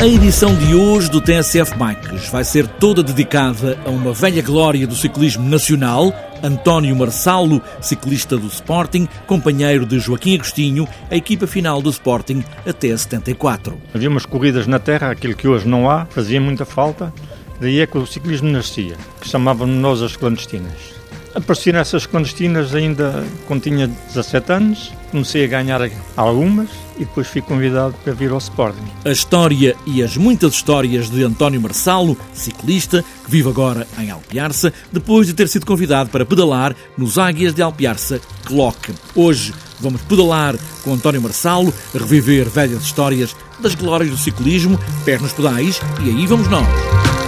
A edição de hoje do TSF Bikes vai ser toda dedicada a uma velha glória do ciclismo nacional, António Marçalo, ciclista do Sporting, companheiro de Joaquim Agostinho, a equipa final do Sporting até 74. Havia umas corridas na terra, aquilo que hoje não há, fazia muita falta, daí é que o ciclismo nascia, que chamávamos nós as clandestinas. Apareci nessas clandestinas ainda quando tinha 17 anos, comecei a ganhar algumas e depois fui convidado para vir ao Sporting. A história e as muitas histórias de António Marçalo, ciclista, que vive agora em Alpiarça, depois de ter sido convidado para pedalar nos Águias de Alpiarça Clock. Hoje vamos pedalar com António Marçalo, reviver velhas histórias das glórias do ciclismo, pés nos pedais e aí vamos nós.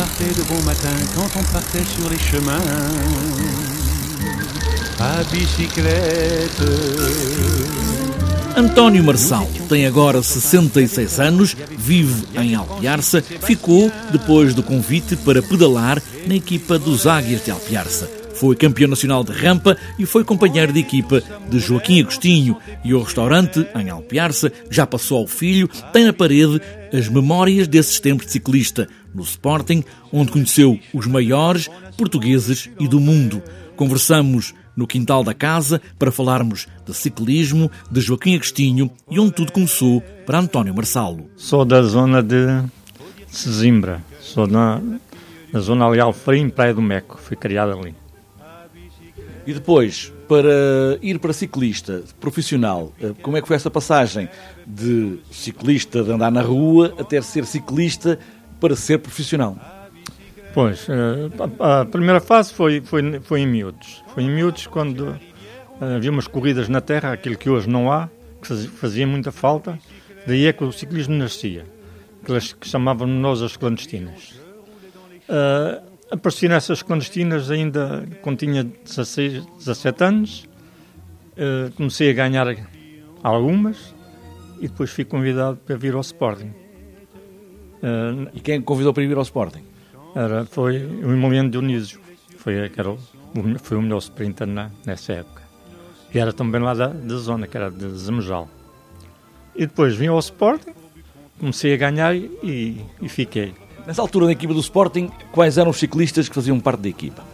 Partait de bon matin, quand on partait sur les chemins, à bicyclette. António Marçal tem agora 66 anos, vive em Alpiarça, ficou depois do convite para pedalar na equipa dos Águias de Alpiarça. Foi campeão nacional de rampa e foi companheiro de equipa de Joaquim Agostinho. E o restaurante, em Alpiarça, já passou ao filho, tem na parede as memórias desses tempos de ciclista, no Sporting, onde conheceu os maiores portugueses e do mundo. Conversamos no quintal da casa para falarmos de ciclismo, de Joaquim Agostinho e onde tudo começou para António Marçalo. Sou da zona de Sesimbra, sou na, na zona ali Alfrim, Praia do Meco, fui criado ali. E depois, para ir para ciclista profissional, eh, como é que foi essa passagem de ciclista de andar na rua até ser ciclista para ser profissional? Pois, eh, a primeira fase foi, foi, foi em miúdos. Foi em miúdos quando eh, havia umas corridas na terra, aquilo que hoje não há, que fazia muita falta. Daí é que o ciclismo nascia, que chamávamos nós as clandestinas. Apareci nessas clandestinas ainda quando tinha 16, 17 anos. Uh, comecei a ganhar algumas e depois fui convidado para vir ao Sporting. Uh, e quem convidou para vir ao Sporting? Era, foi o Emiliano Dionísio. Foi, era o, foi o melhor sprinter na, nessa época. E era também lá da, da zona, que era de Zamejal. E depois vim ao Sporting, comecei a ganhar e, e fiquei. Nessa altura, na equipa do Sporting, quais eram os ciclistas que faziam parte da equipa?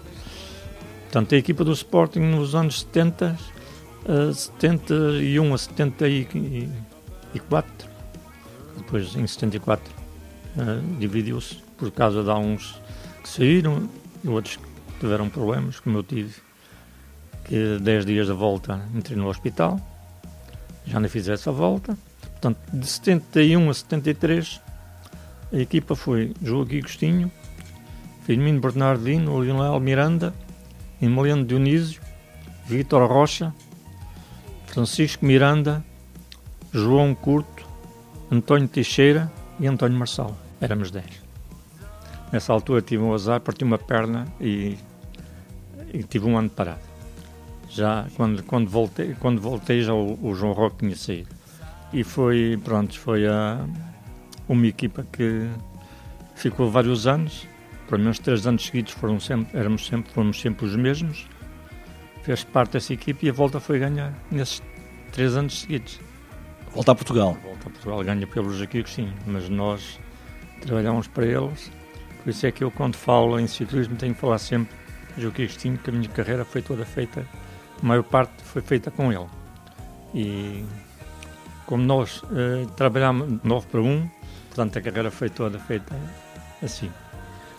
Portanto, a equipa do Sporting nos anos 70, uh, 71 a 74, depois em 74 uh, dividiu-se por causa de uns que saíram e outros que tiveram problemas, como eu tive, que 10 dias da volta entrei no hospital, já não fiz essa volta. Portanto, de 71 a 73 a equipa foi Joaquim Agostinho, Firmino Bernardino, Lionel Miranda, Emiliano Dionísio, Vítor Rocha, Francisco Miranda, João Curto, António Teixeira e António Marçal. Éramos 10. Nessa altura tive um azar, parti uma perna e, e tive um ano parado. Já quando, quando, voltei, quando voltei já o, o João Roque tinha saído. E foi, pronto, foi a uma equipa que ficou vários anos, pelo menos três anos seguidos foram sempre, éramos sempre, fomos sempre os mesmos. Fez parte dessa equipa e a volta foi ganhar nesses três anos seguidos. Volta a Portugal. Volta a Portugal, ganha pelos aqui sim, mas nós trabalhamos para eles. Por isso é que eu, quando falo em ciclismo, tenho que falar sempre de Joaquim Agostinho, que a minha carreira foi toda feita, a maior parte foi feita com ele. E como nós uh, trabalhamos 9 para 1, Portanto, a carreira foi toda feita assim.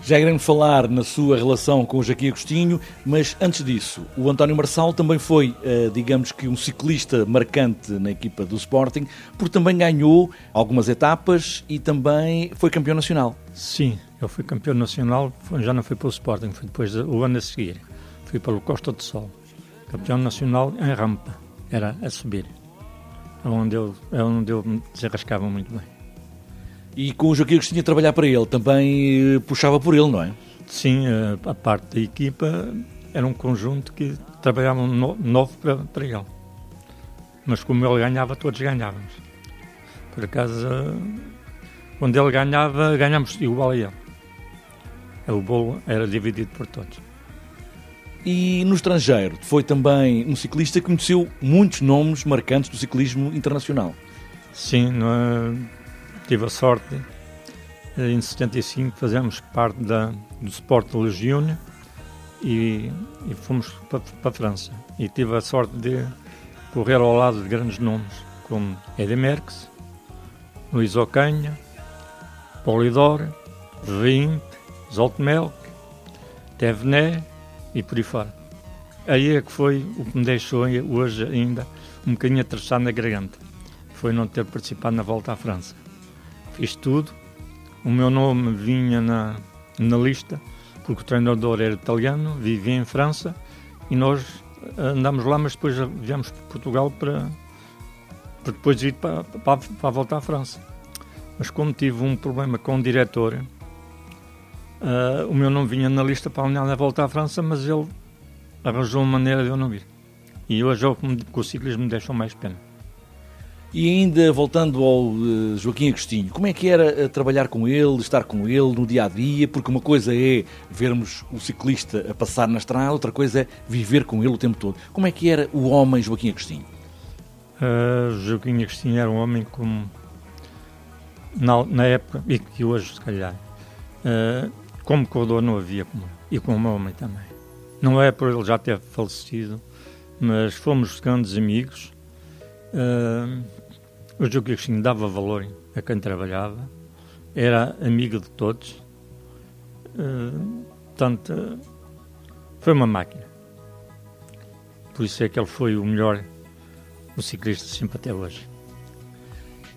Já iremos falar na sua relação com o Joaquim Agostinho, mas antes disso, o António Marçal também foi, eh, digamos que, um ciclista marcante na equipa do Sporting, porque também ganhou algumas etapas e também foi campeão nacional. Sim, eu fui campeão nacional, já não fui pelo Sporting, foi depois o ano a seguir. Fui pelo Costa do Sol, campeão nacional em rampa, era a subir, é onde eu, é onde eu me desarrascava muito bem. E com o Joaquim Agostinho a trabalhar para ele, também eh, puxava por ele, não é? Sim, eh, a parte da equipa era um conjunto que trabalhavam novo para, para ele. Mas como ele ganhava, todos ganhávamos. Por acaso, Quando ele ganhava, ganhamos igual a ele. O bolo era dividido por todos. E no estrangeiro, foi também um ciclista que conheceu muitos nomes marcantes do ciclismo internacional. Sim, no, tive a sorte, em 75 fazemos parte da, do Sport Legione e, e fomos para, a França. E tive a sorte de correr ao lado de grandes nomes como Eddy Merckx, Luís Ocanha, Polidor, Vimp, Zoltmelk, Tevené e por aí fora. Aí é que foi o que me deixou hoje ainda um bocadinho atravessado na garganta. Foi não ter participado na volta à França. Fiz tudo, o meu nome vinha na, na lista, porque o treinador era italiano, vivia em França e nós andámos lá, mas depois viemos para Portugal para, para depois ir para, para, para a volta à França. Mas como tive um problema com o diretor, uh, o meu nome vinha na lista para a volta à França, mas ele arranjou uma maneira de eu não vir. E hoje é o o ciclismo me deixou mais pena. E ainda voltando ao uh, Joaquim Agostinho, como é que era uh, trabalhar com ele, estar com ele no dia a dia? Porque uma coisa é vermos o ciclista a passar na estrada, outra coisa é viver com ele o tempo todo. Como é que era o homem Joaquim Agostinho? Uh, Joaquim Agostinho era um homem como na, na época, e que hoje se calhar, uh, como corredor não havia como e como homem também. Não é por ele já ter falecido, mas fomos grandes amigos. Uh, o Joaquim Agostinho dava valor a quem trabalhava, era amigo de todos, uh, portanto, foi uma máquina. Por isso é que ele foi o melhor o ciclista sempre até hoje.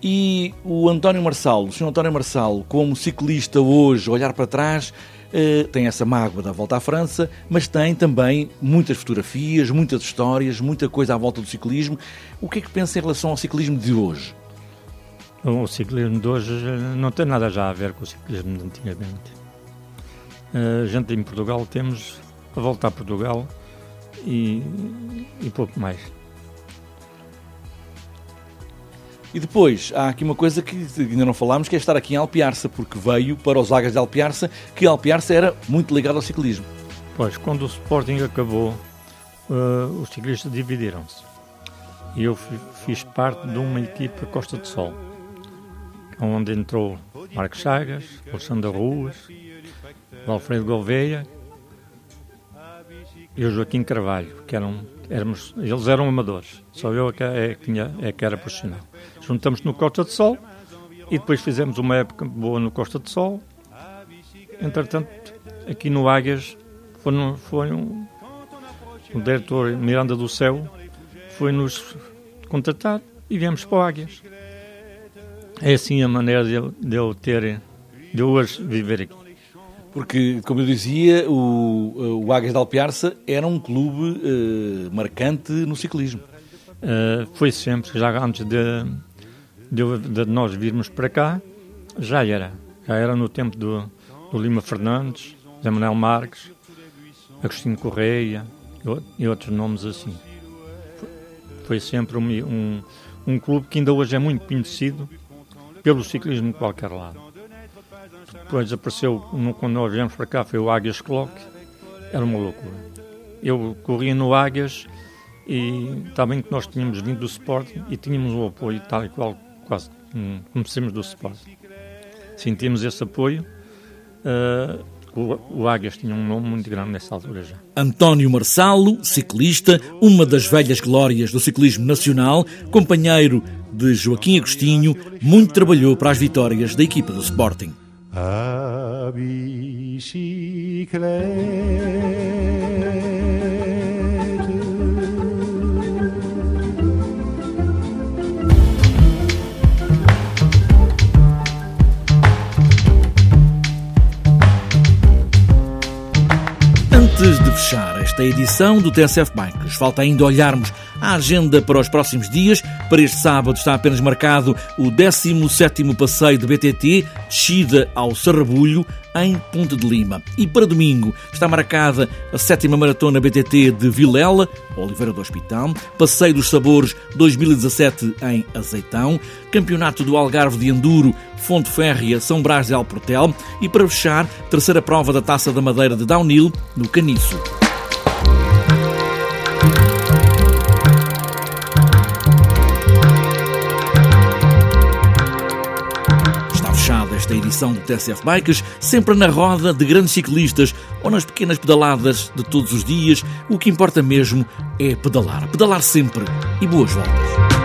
E o António Marçal, o Sr. António Marçal, como ciclista hoje, olhar para trás, eh, tem essa mágoa da volta à França, mas tem também muitas fotografias, muitas histórias, muita coisa à volta do ciclismo. O que é que pensa em relação ao ciclismo de hoje? O ciclismo de hoje não tem nada já a ver com o ciclismo de antigamente. A gente em Portugal temos a volta a Portugal e, e pouco mais. E depois, há aqui uma coisa que ainda não falámos, que é estar aqui em Alpiarça, porque veio para os Águas de Alpiarça, que Alpiarça era muito ligado ao ciclismo. Pois, quando o Sporting acabou, uh, os ciclistas dividiram-se. E eu fiz parte de uma equipa Costa de Sol, onde entrou Marcos Chagas, Alexandre Ruas, Alfredo Gouveia e o Joaquim Carvalho, que eram, éramos, eles eram amadores, só eu é que, é, é que era profissional. Juntamos no Costa de Sol e depois fizemos uma época boa no Costa de Sol. Entretanto, aqui no Águias foi, no, foi um, o diretor Miranda do Céu foi-nos contratar e viemos para o Águias. É assim a maneira de eu, de eu ter, de eu hoje viver aqui. Porque, como eu dizia, o, o Águias de Alpiarça era um clube uh, marcante no ciclismo. Uh, foi sempre, já antes de, de, de, nós virmos para cá, já era. Já era no tempo do, do Lima Fernandes, Zé Manuel Marques, Agostinho Correia e, outros nomes assim. Foi sempre um, um, um clube que ainda hoje é muito conhecido pelo ciclismo de qualquer lado. Depois apareceu, quando nós viemos para cá, foi o Águias Clock, era uma loucura. Eu corria no Águias e também que nós tínhamos vindo do Sporting e tínhamos o apoio tal e qual quase como sempre do Sporting. Sentimos esse apoio. Uh, o, o Águias tinha um nome muito grande nessa altura já. António Marçalo, ciclista, uma das velhas glórias do ciclismo nacional, companheiro de Joaquim Agostinho, muito trabalhou para as vitórias da equipa do Sporting. A bicicleta Antes de fechar esta edição do TSF Bikes, falta ainda olharmos A agenda para os próximos dias, para este sábado está apenas marcado o 17º passeio de BTT, descida ao Sarrabulho, em Ponte de Lima. E para domingo está marcada a sétima maratona BTT de Vilela, Oliveira do Hospital, Passeio dos Sabores 2017 em Azeitão, Campeonato do Algarve de Enduro, Fonte Férrea, São Brás de Alportel e para fechar, terceira prova da Taça da Madeira de Downhill no Caniço. Edição do TSF Bikes, sempre na roda de grandes ciclistas ou nas pequenas pedaladas de todos os dias. O que importa mesmo é pedalar. Pedalar sempre e boas voltas.